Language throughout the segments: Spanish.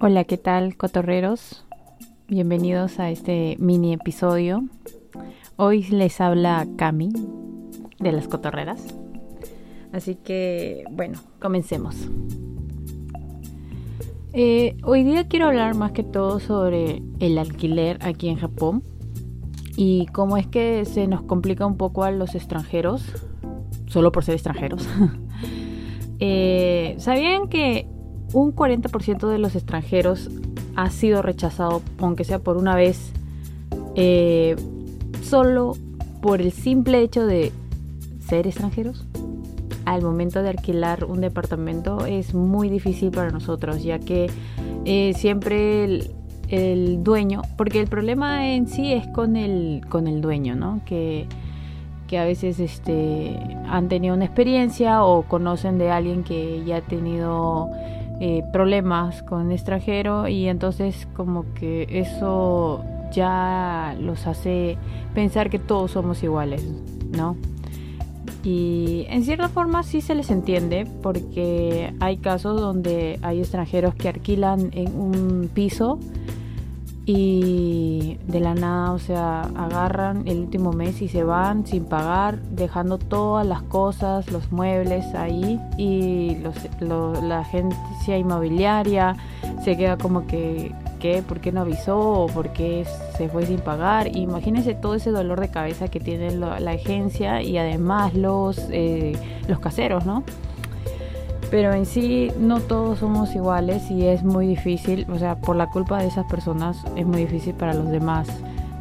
Hola, ¿qué tal, cotorreros? Bienvenidos a este mini episodio. Hoy les habla Cami de las cotorreras. Así que, bueno, comencemos. Eh, hoy día quiero hablar más que todo sobre el alquiler aquí en Japón y cómo es que se nos complica un poco a los extranjeros, solo por ser extranjeros. Eh, ¿Sabían que un 40% de los extranjeros ha sido rechazado, aunque sea por una vez, eh, solo por el simple hecho de ser extranjeros? Al momento de alquilar un departamento es muy difícil para nosotros, ya que eh, siempre el, dueño, porque el problema en sí es con el, con el dueño, ¿no? Que, que a veces este, han tenido una experiencia o conocen de alguien que ya ha tenido eh, problemas con extranjero y entonces como que eso ya los hace pensar que todos somos iguales, ¿no? Y en cierta forma sí se les entiende porque hay casos donde hay extranjeros que alquilan en un piso y de la nada, o sea, agarran el último mes y se van sin pagar, dejando todas las cosas, los muebles ahí y la agencia inmobiliaria se queda como que, ¿qué? ¿Por qué no avisó? ¿O por qué se fue sin pagar? Imagínense todo ese dolor de cabeza que tiene la, agencia y además los, eh, los caseros, ¿no? Pero en sí no todos somos iguales y es muy difícil, o sea, por la culpa de esas personas es muy difícil para los demás.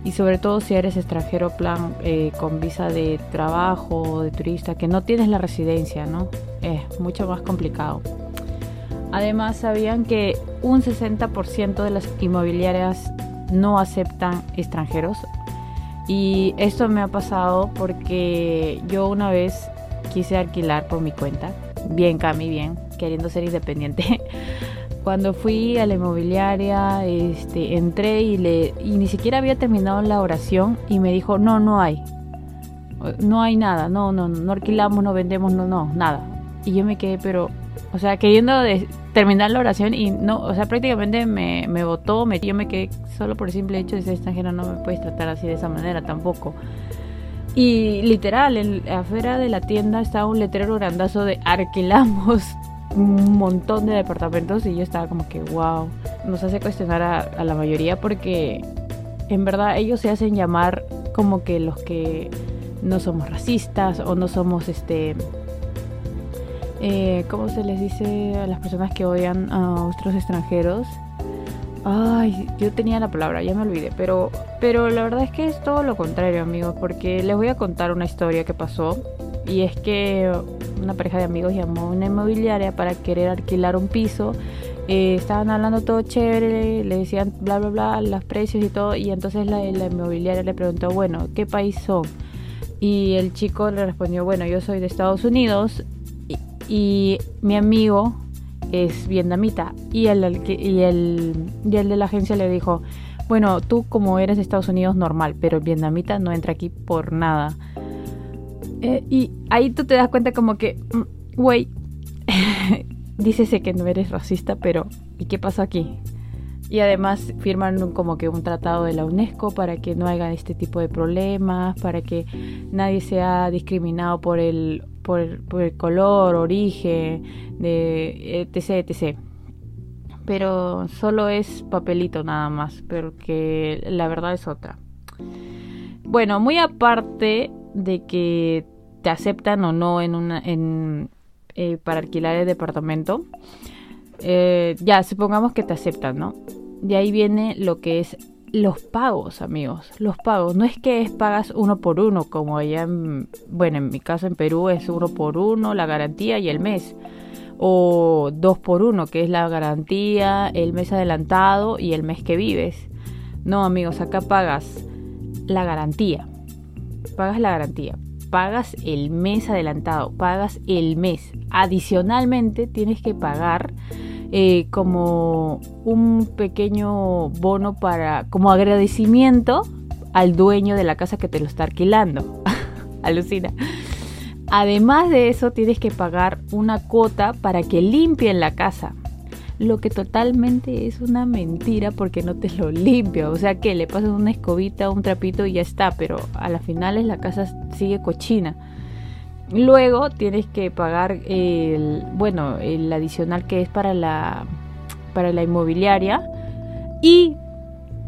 Y sobre todo si eres extranjero, plan eh, con visa de trabajo de turista, que no tienes la residencia, ¿no? Es mucho más complicado. Además, sabían que un 60% de las inmobiliarias no aceptan extranjeros. Y esto me ha pasado porque yo una vez quise alquilar por mi cuenta bien Cami, bien, queriendo ser independiente. Cuando fui a la inmobiliaria, este, entré y, le, y ni siquiera había terminado la oración y me dijo, no, no hay. No hay nada, no, no, no alquilamos, no vendemos, no, no, nada. Y yo me quedé, pero, o sea, queriendo terminar la oración y no, o sea, prácticamente me, me votó, me, yo quedé solo por el simple hecho de ser extranjera, no me puedes tratar así de esa manera tampoco. Y literal, en, afuera de la tienda estaba un letrero grandazo de alquilamos un montón de departamentos y yo estaba como que wow, nos hace cuestionar a, la mayoría porque en verdad ellos se hacen llamar como que los que no somos racistas o no somos este eh, ¿cómo se les dice a las personas que odian a otros extranjeros? Ay, yo tenía la palabra, ya me olvidé, pero, pero la verdad es que es todo lo contrario, amigos, porque les voy a contar una historia que pasó. Y es que una pareja de amigos llamó a una inmobiliaria para querer alquilar un piso. Eh, estaban hablando todo chévere, le decían bla bla bla, los precios y todo. Y entonces la, la inmobiliaria le preguntó, bueno, ¿qué país son? Y el chico le respondió, bueno, yo soy de Estados Unidos y mi amigo es vietnamita. Y el, y, el, y el de la agencia le dijo, bueno, tú como eres de Estados Unidos normal, pero el vietnamita no entra aquí por nada. Eh, y ahí tú te das cuenta como que, mm, güey, dícese que no eres racista, pero ¿y qué pasa aquí? Y además firman como que un tratado de la UNESCO para que no haya este tipo de problemas, para que nadie sea discriminado por el por, el color, origen, de etc, etc. Pero solo es papelito nada más, porque la verdad es otra. Bueno, muy aparte de que te aceptan o no en una en, eh, para alquilar el departamento, eh, ya supongamos que te aceptan, ¿no? De ahí viene lo que es los pagos, amigos, los pagos. No es que es pagas uno por uno, como allá en, bueno, en mi caso en Perú es uno por uno, la garantía y el mes. O dos por uno, que es la garantía, el mes adelantado y el mes que vives. No, amigos, acá pagas la garantía. Pagas la garantía. Pagas el mes adelantado. Pagas el mes. Adicionalmente tienes que pagar eh, como un pequeño bono para, como agradecimiento al dueño de la casa que te lo está alquilando. Alucina. Además de eso, tienes que pagar una cuota para que limpien la casa. Lo que totalmente es una mentira porque no te lo limpia. O sea que le pasas una escobita, un trapito y ya está. Pero a las finales la casa sigue cochina. Luego tienes que pagar el, bueno, el adicional que es para la, para la inmobiliaria. Y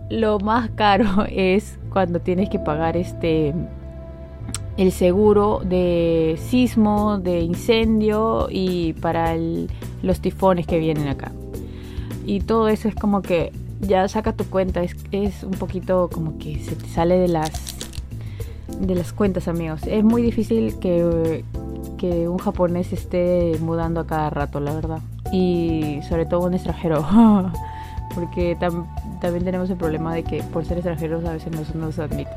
lo más caro es cuando tienes que pagar este el seguro de sismo, de incendio y para los tifones que vienen acá. Y todo eso es como que ya saca tu cuenta, es, es un poquito como que se te sale de las de las cuentas, amigos. Es muy difícil que, que un japonés esté mudando a cada rato, la verdad. Y sobre todo un extranjero. Porque también tenemos el problema de que por ser extranjeros a veces no nos admiten.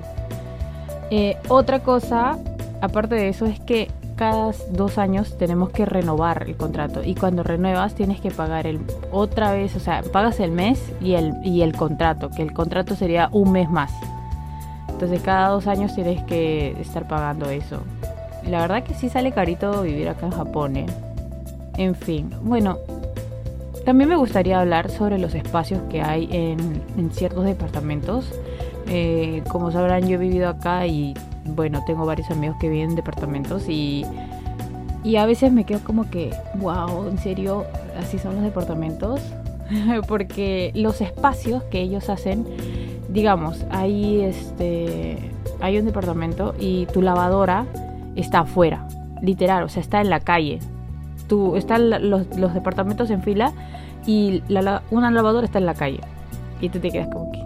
Eh, otra cosa, aparte de eso, es que cada dos años tenemos que renovar el contrato y cuando renuevas tienes que pagar el otra vez, o sea, pagas el mes y el, y el contrato, que el contrato sería un mes más. Entonces cada dos años tienes que estar pagando eso. La verdad que sí sale carito vivir acá en Japón. ¿eh? En fin, bueno, también me gustaría hablar sobre los espacios que hay en, en ciertos departamentos. Eh, como sabrán, yo he vivido acá y bueno, tengo varios amigos que viven en departamentos y, y a veces me quedo como que, wow, en serio, así son los departamentos. Porque los espacios que ellos hacen, digamos, hay, este, hay un departamento y tu lavadora está afuera, literal, o sea, está en la calle. Tú, están los, los departamentos en fila y una lavadora está en la calle. Y tú te quedas como que,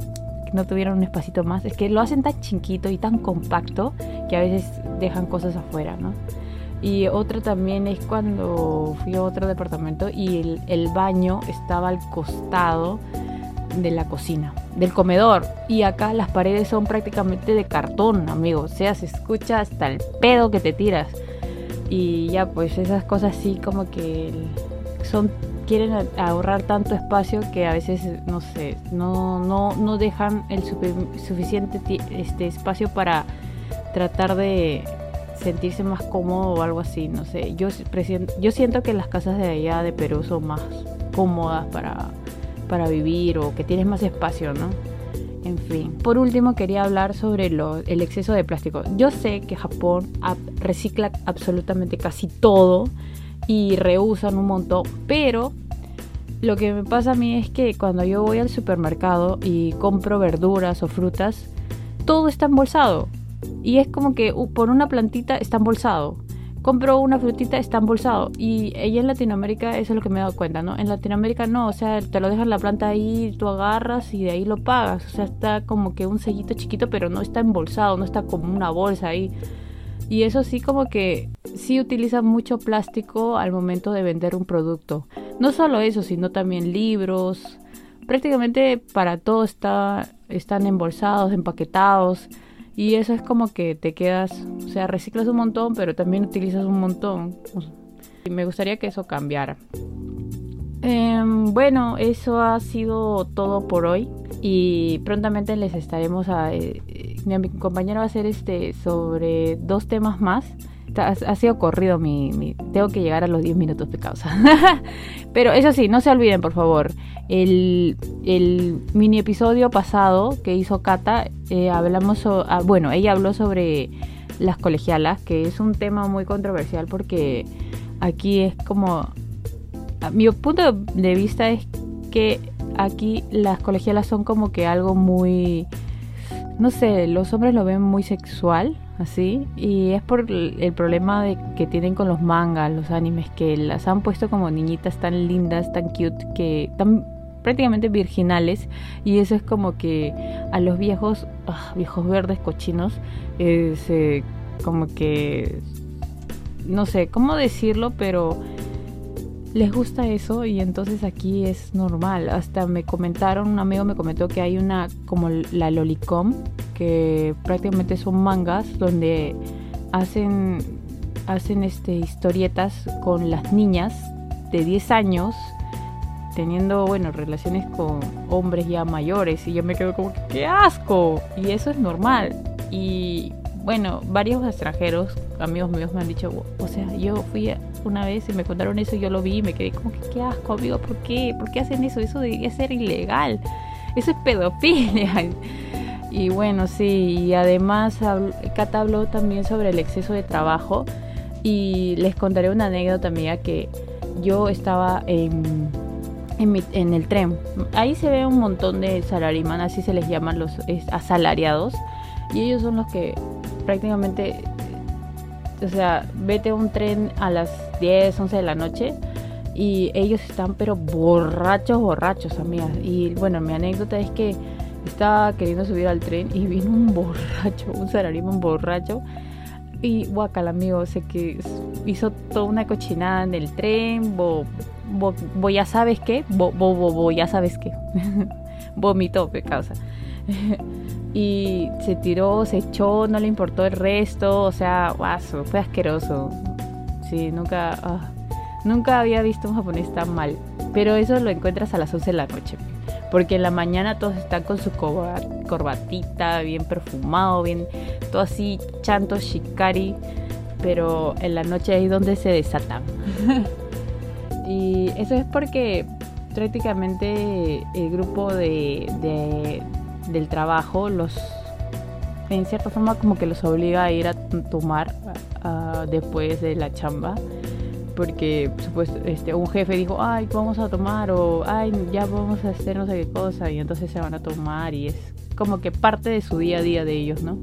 no tuvieron un espacito más. Es que lo hacen tan chiquito y tan compacto que a veces dejan cosas afuera, ¿no? Y otra también es cuando fui a otro departamento y el, baño estaba al costado de la cocina, del comedor. Y acá las paredes son prácticamente de cartón, amigo. O sea, se escucha hasta el pedo que te tiras. Y ya, pues esas cosas sí como que son quieren ahorrar tanto espacio que a veces no sé no no no dejan el suficiente este espacio para tratar de sentirse más cómodo o algo así no sé yo yo siento que las casas de allá de Perú son más cómodas para para vivir o que tienes más espacio no en fin. Por último, quería hablar sobre el exceso de plástico. Yo sé que Japón recicla absolutamente casi todo y reusan un montón, pero lo que me pasa a mí es que cuando yo voy al supermercado y compro verduras o frutas, todo está embolsado. Y es como que por una plantita está embolsado. Compro una frutita, está embolsado. Y ella en Latinoamérica, eso es lo que me he dado cuenta, ¿no? En Latinoamérica no, o sea, te lo dejan la planta ahí, tú agarras y de ahí lo pagas. O sea, está como que un sellito chiquito, pero no está embolsado, no está como una bolsa ahí. Y eso sí como que sí utiliza mucho plástico al momento de vender un producto. No solo eso, sino también libros. Prácticamente para todo está, están embolsados, empaquetados. Y eso es como que te quedas, o sea, reciclas un montón, pero también utilizas un montón. Y me gustaría que eso cambiara. Em, bueno, eso ha sido todo por hoy y prontamente les estaremos a, eh, mi compañero va a hacer este sobre dos temas más. Ha, sido corrido mi, Tengo que llegar a los 10 minutos de causa. Pero eso sí, no se olviden, por favor. El, mini episodio pasado que hizo Kata, eh, hablamos. Ah, bueno, ella habló sobre las colegialas, que es un tema muy controversial porque aquí es como. Mi punto de vista es que aquí las colegialas son como que algo muy no sé, los hombres lo ven muy sexual, y es por el problema de, que tienen con los mangas, los animes, que las han puesto como niñitas tan lindas, tan cute, que tan prácticamente virginales, y eso es como que a los viejos, ah, viejos verdes cochinos, eh, como que, no sé cómo decirlo, pero les gusta eso y entonces aquí es normal. Hasta me comentaron, un amigo me comentó que hay una como la Lolicom, que prácticamente son mangas donde hacen hacen este historietas con las niñas de 10 años teniendo, bueno, relaciones con hombres ya mayores. Y yo me quedo como qué asco y eso es normal. Y bueno, varios extranjeros amigos míos me han dicho, o sea, yo fui una vez y me contaron eso yo lo vi y me quedé como que qué asco, amigo, ¿por qué? ¿Por qué hacen eso? Eso debería ser ilegal. Eso es pedofilia. Y bueno, sí, y además Cata habló también sobre el exceso de trabajo y les contaré una anécdota mía que yo estaba en, en, el tren. Ahí se ve un montón de salariman, así se les llaman los asalariados y ellos son los que prácticamente, o sea, vete a un tren a las 10, 11 de la noche y ellos están pero borrachos, borrachos, amigas. Y bueno, mi anécdota es que estaba queriendo subir al tren y vino un borracho, un un borracho. Y guacal, amigo, sé que hizo toda una cochinada en el tren, bo, ya sabes qué, bo, bo, bo, ya sabes qué. Vomitó, qué causa. Y se tiró, se echó, no le importó el resto, o sea, guaso, fue asqueroso. Sí, nunca, ah, nunca había visto un japonés tan mal. Pero eso lo encuentras a las 11 de la noche. Porque en la mañana todos están con su corbatita, bien perfumado, bien todo así, chanto, shikari. Pero en la noche es donde se desatan. y eso es porque prácticamente el grupo de del trabajo los en cierta forma como que los obliga a ir a tomar después de la chamba porque supuesto este un jefe dijo ay vamos a tomar o ay ya vamos a hacer no sé qué cosa y entonces se van a tomar y es como que parte de su día a día de ellos no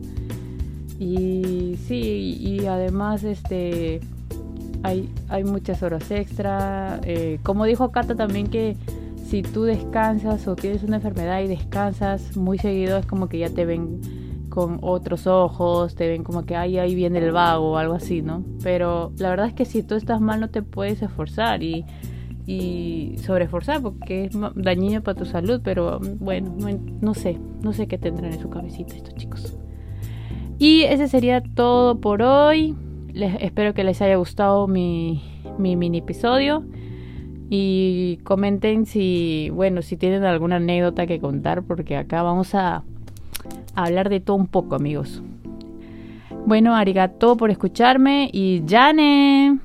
y sí y además este hay, hay muchas horas extra eh, como dijo Cata también que si tú descansas o tienes una enfermedad y descansas muy seguido, es como que ya te ven con otros ojos, te ven como que ay, ahí viene el vago o algo así, ¿no? Pero la verdad es que si tú estás mal no te puedes esforzar y, y porque es dañino para tu salud, pero bueno, no, sé, no sé qué tendrán en su cabecita estos chicos. Y ese sería todo por hoy. Les, espero que les haya gustado mi, mi mini episodio. Y comenten si, bueno, si tienen alguna anécdota que contar, porque acá vamos a, hablar de todo un poco, amigos. Bueno, arigato por escucharme y Jane.